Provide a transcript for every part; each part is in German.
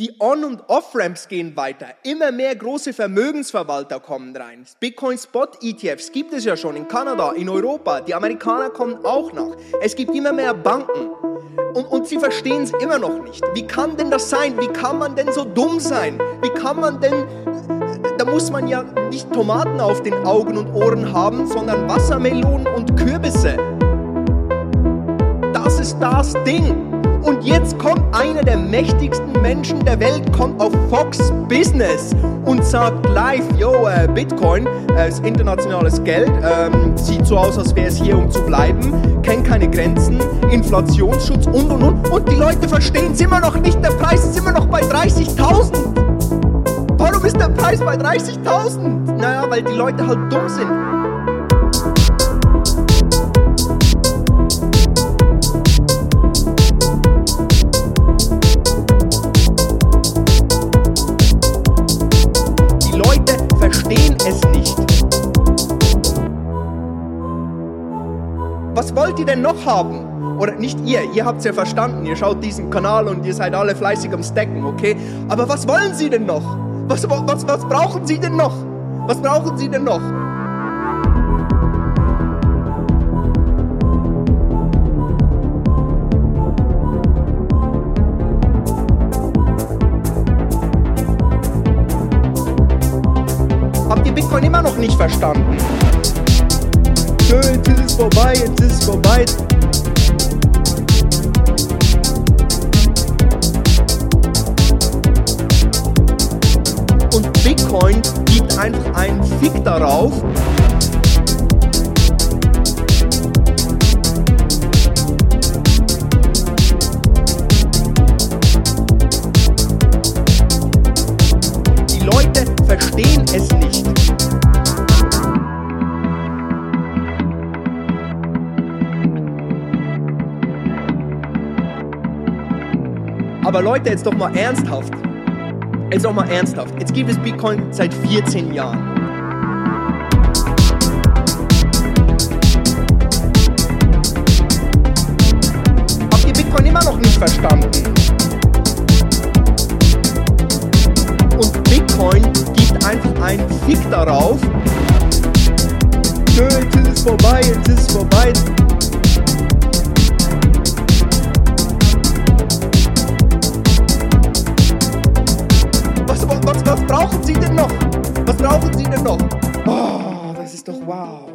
Die On- und Off-Ramps gehen weiter. Immer mehr große Vermögensverwalter kommen rein. Bitcoin-Spot-ETFs gibt es ja schon in Kanada, in Europa. Die Amerikaner kommen auch nach. Es gibt immer mehr Banken. Und, und sie verstehen es immer noch nicht. Wie kann denn das sein? Wie kann man denn so dumm sein? Wie kann man denn... Da muss man ja nicht Tomaten auf den Augen und Ohren haben, sondern Wassermelonen und Kürbisse. Das ist das Ding. Und jetzt kommt einer der mächtigsten Menschen der Welt, kommt auf Fox Business und sagt live, yo, äh, Bitcoin äh, ist internationales Geld, ähm, sieht so aus, als wäre es hier, um zu bleiben, kennt keine Grenzen, Inflationsschutz und und und. Und die Leute verstehen es immer noch nicht, der Preis ist immer noch bei 30.000. Warum ist der Preis bei 30.000? Naja, weil die Leute halt dumm sind. Was wollt ihr denn noch haben? Oder nicht ihr, ihr habt es ja verstanden, ihr schaut diesen Kanal und ihr seid alle fleißig am Stacken, okay? Aber was wollen sie denn noch? Was, was, was brauchen sie denn noch? Was brauchen sie denn noch? Habt ihr Bitcoin immer noch nicht verstanden? Schön, jetzt ist es vorbei, jetzt ist es vorbei. Und Bitcoin gibt einfach einen Fick darauf, Die Leute verstehen es nicht. Aber Leute, jetzt doch mal ernsthaft. Jetzt doch mal ernsthaft. Jetzt gibt es Bitcoin seit 14 Jahren. Habt ihr Bitcoin immer noch nicht verstanden? Und Bitcoin gibt einfach einen Fick darauf. Nö, jetzt ist es vorbei, jetzt ist es vorbei. Was brauchen Sie denn noch? Was brauchen Sie denn noch? Oh, das ist doch wow.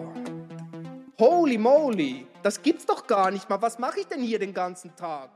Holy moly, das gibt's doch gar nicht mal. Was mache ich denn hier den ganzen Tag?